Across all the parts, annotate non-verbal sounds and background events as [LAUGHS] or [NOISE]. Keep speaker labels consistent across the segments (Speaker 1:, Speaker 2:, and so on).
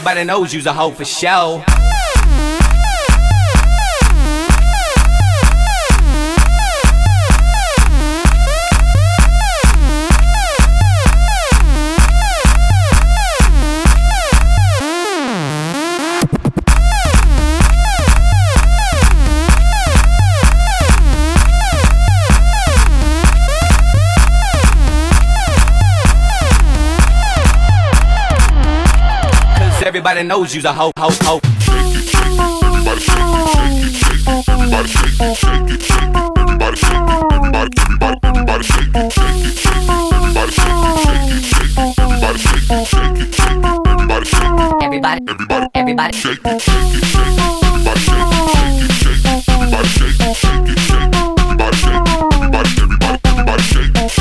Speaker 1: Everybody knows you's a hoe for show. Everybody knows you's a hoe, hoe, hoe.
Speaker 2: Everybody, everybody, everybody, shake, shake, everybody, everybody, everybody, shake it.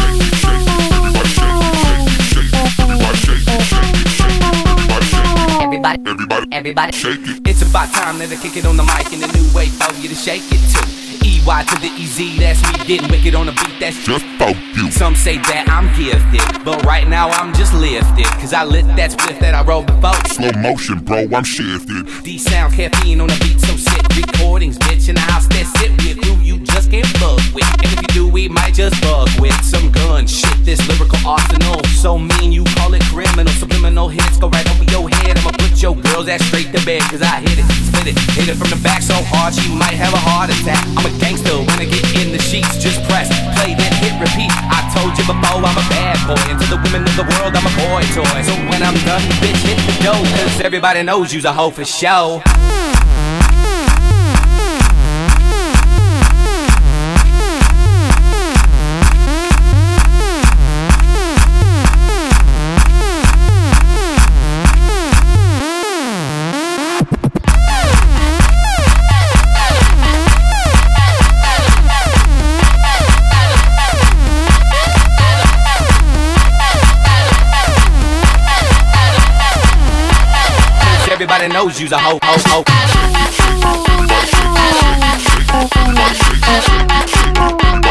Speaker 1: It's about time that I kick it on the mic in a new way for you to shake it too. EY to the EZ, that's me getting wicked on a beat that's
Speaker 2: just for you.
Speaker 1: Some say that I'm gifted, but right now I'm just lifted. Cause I lit that split that I rolled before.
Speaker 2: Slow motion, bro, I'm shifted.
Speaker 1: D sound caffeine on the beat, so sick. Recordings, bitch, in the house that sit with. Who you just can't fuck with. And if you do, we might just fuck with some gun shit. This lyrical arsenal, so mean you call it criminal. Subliminal hits go right over your head. I'ma put your girls ass straight to bed, cause I hit it, split it, hit it from the back so hard she might have a heart attack. I'm a gangster when I get in the sheets, just press, play, then hit repeat. I told you before, I'm a bad boy, and to the women of the world, I'm a boy toy. So when I'm done, bitch, hit the dough, cause everybody knows you's a hoe for show. Everybody knows you's a hoe, hoe, hoe. [LAUGHS]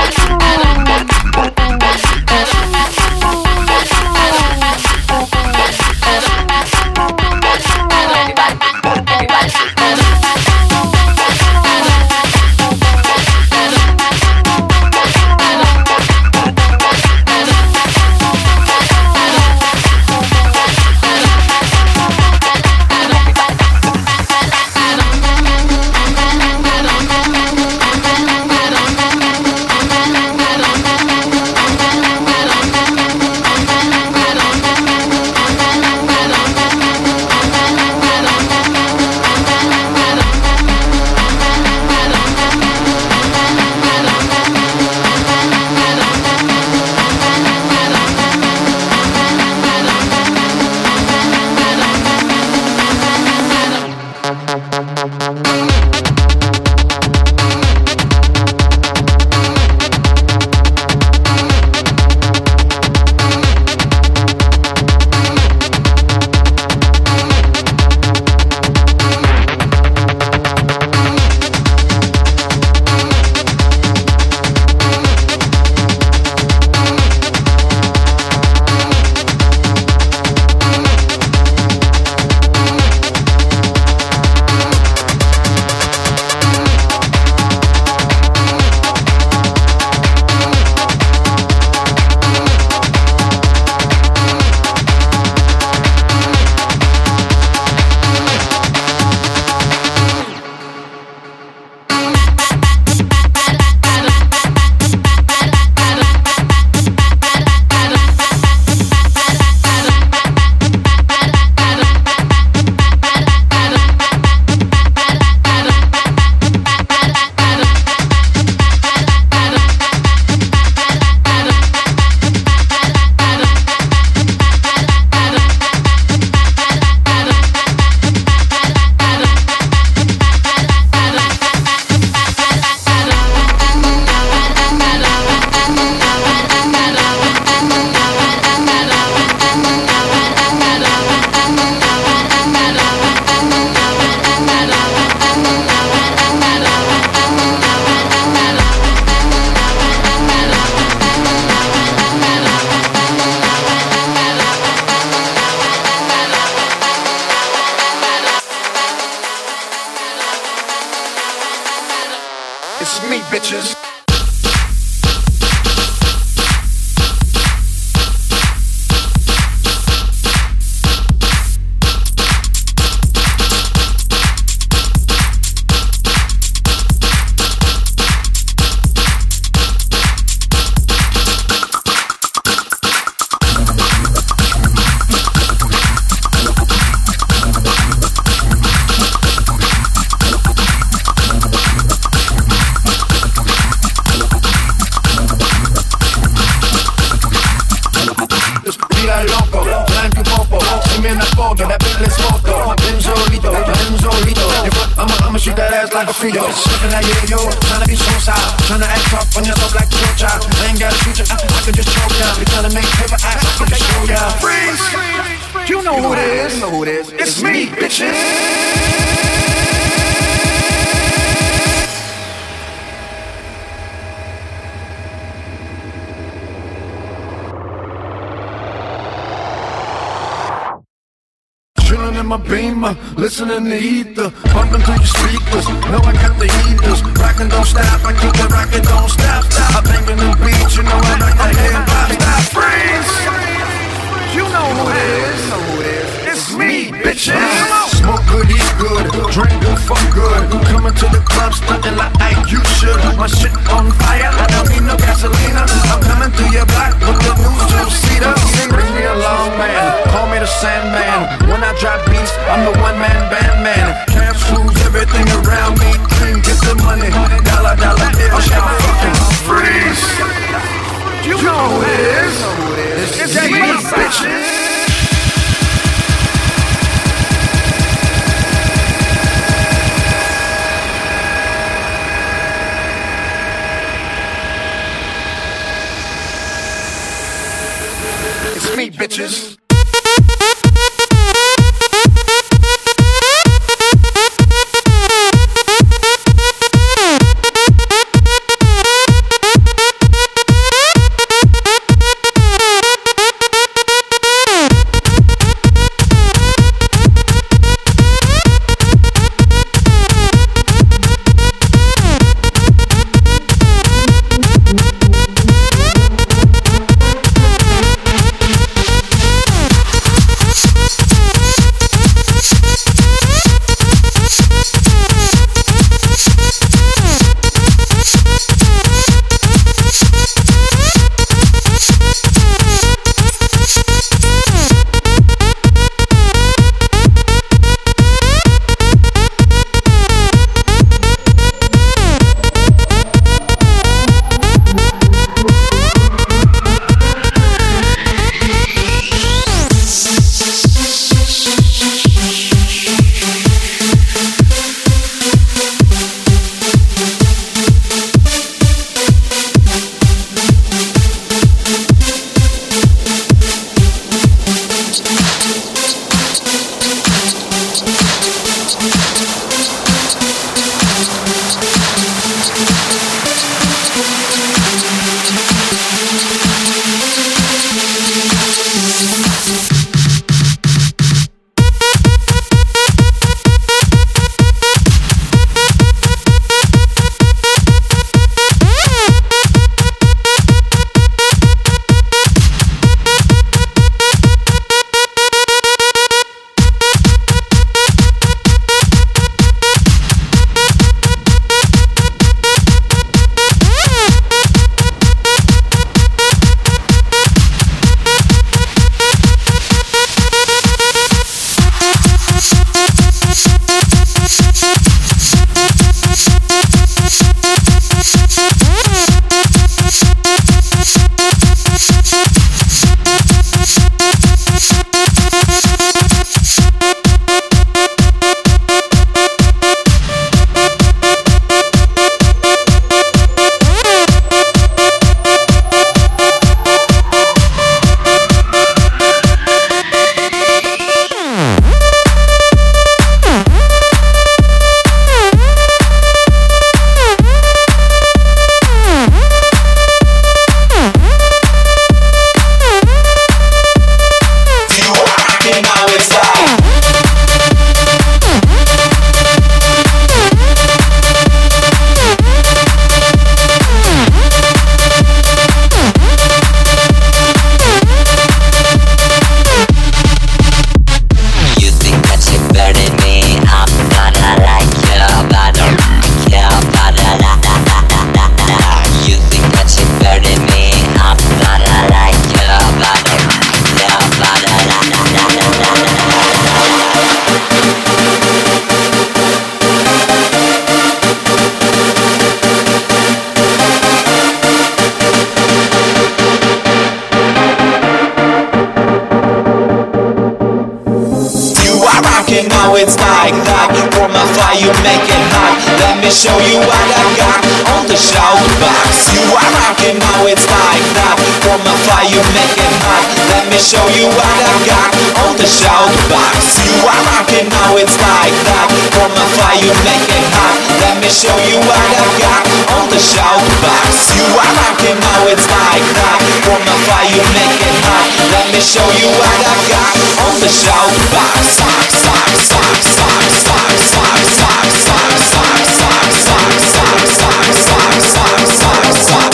Speaker 3: show you
Speaker 4: what I got on the shout box. You are rocking, now it's like that. Warm my fire, you make it hot. Let me show you what I got on the shout box. Sock, sock, sock, sock, sock, sock, sock, sock, sock, sock, sock, sock, sock, sock, sock, sock,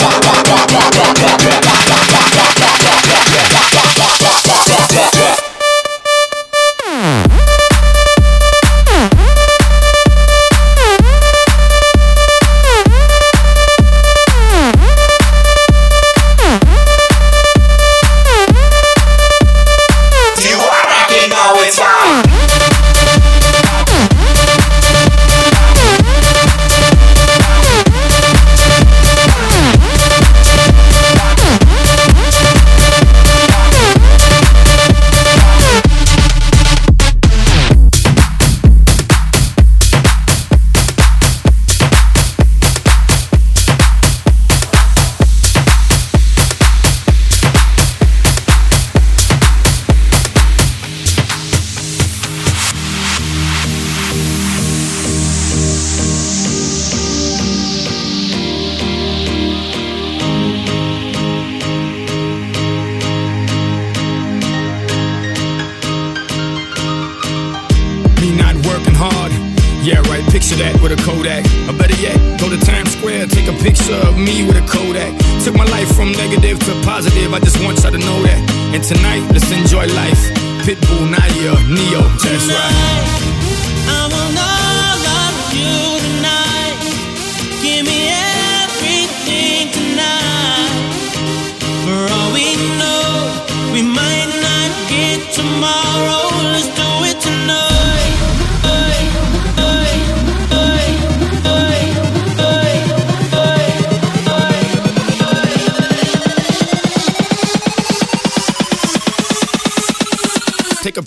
Speaker 4: You
Speaker 5: I just want y'all to know that. And tonight, let's enjoy life. Pitbull, Nayer, Ne-Yo, that's right.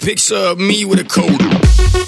Speaker 6: Picture uh, of me
Speaker 5: with a Kodak.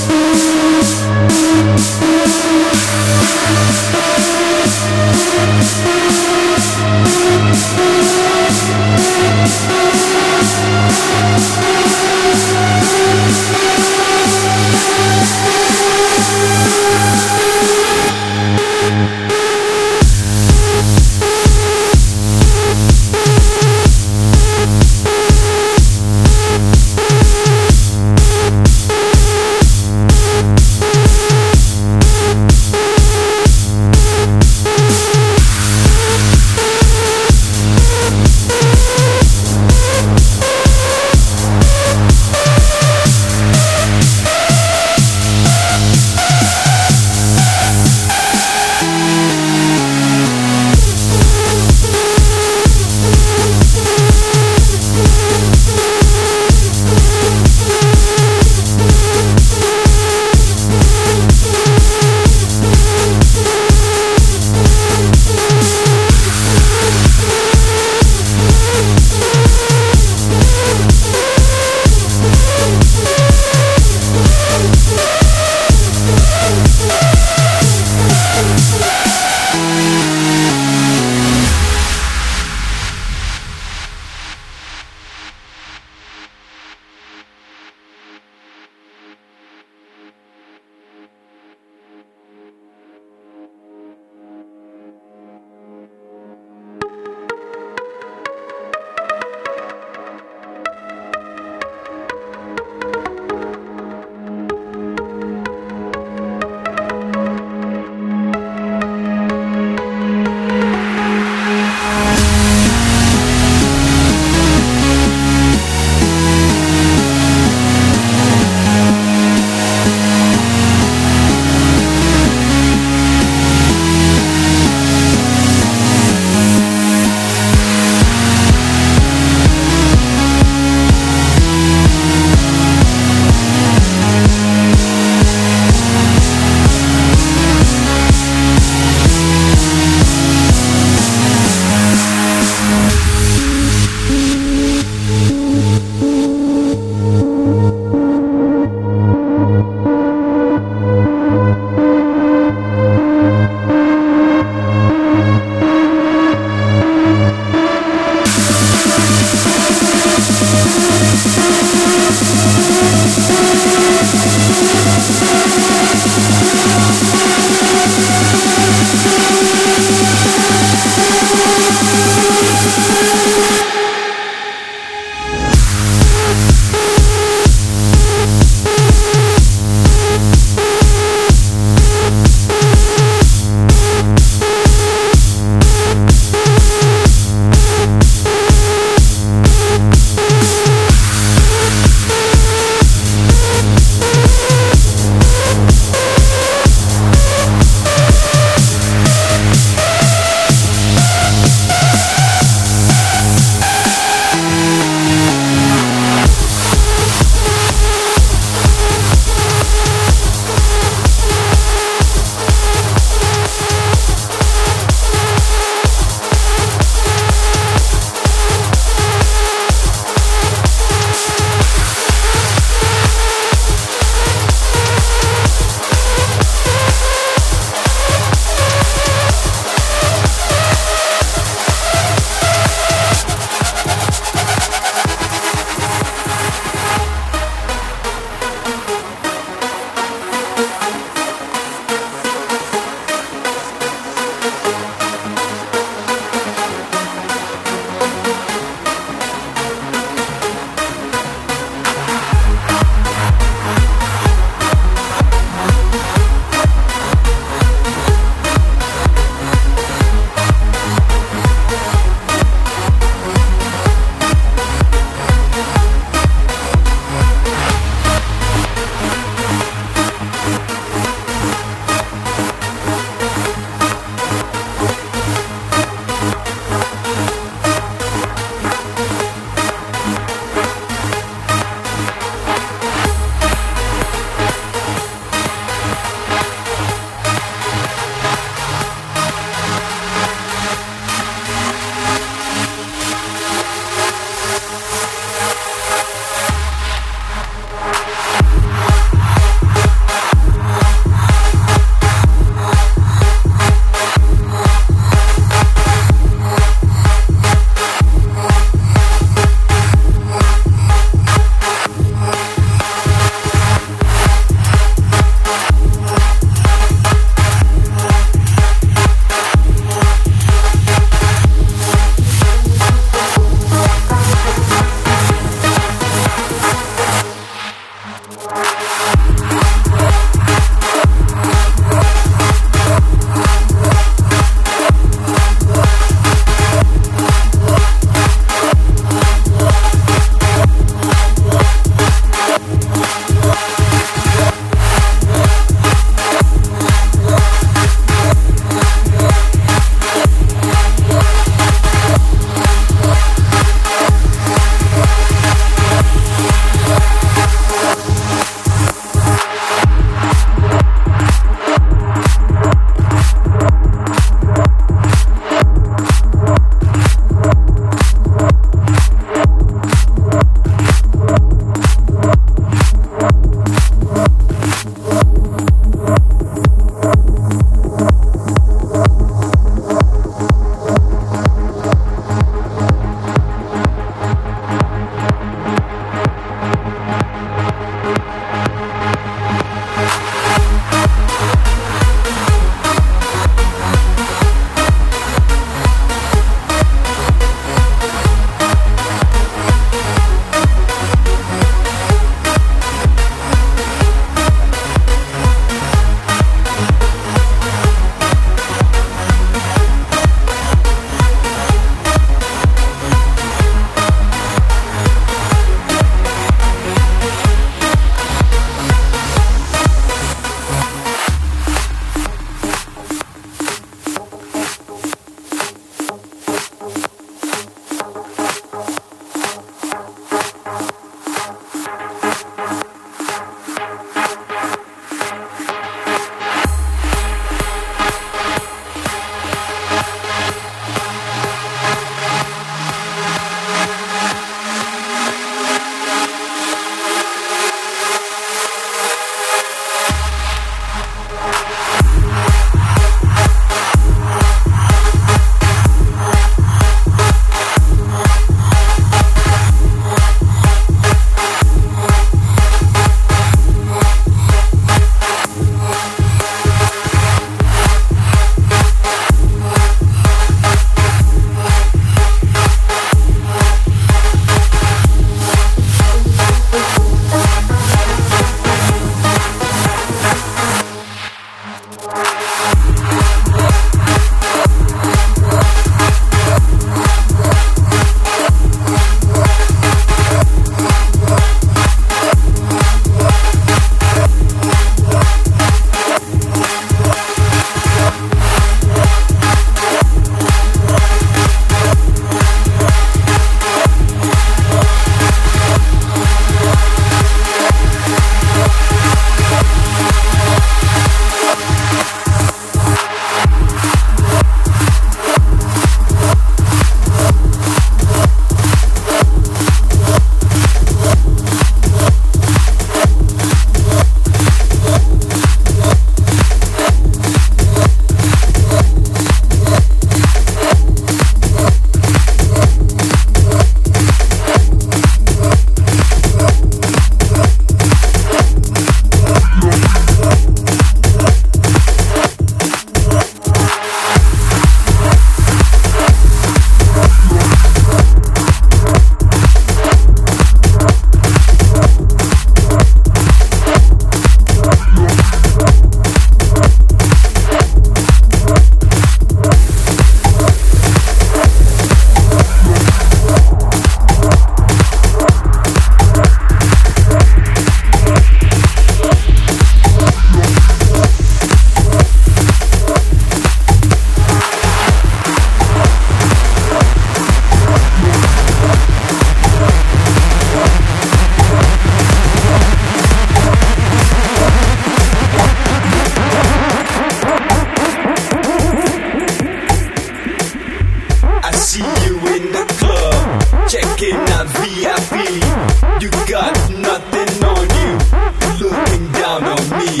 Speaker 4: me.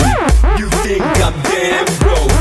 Speaker 4: You think I'm damn broke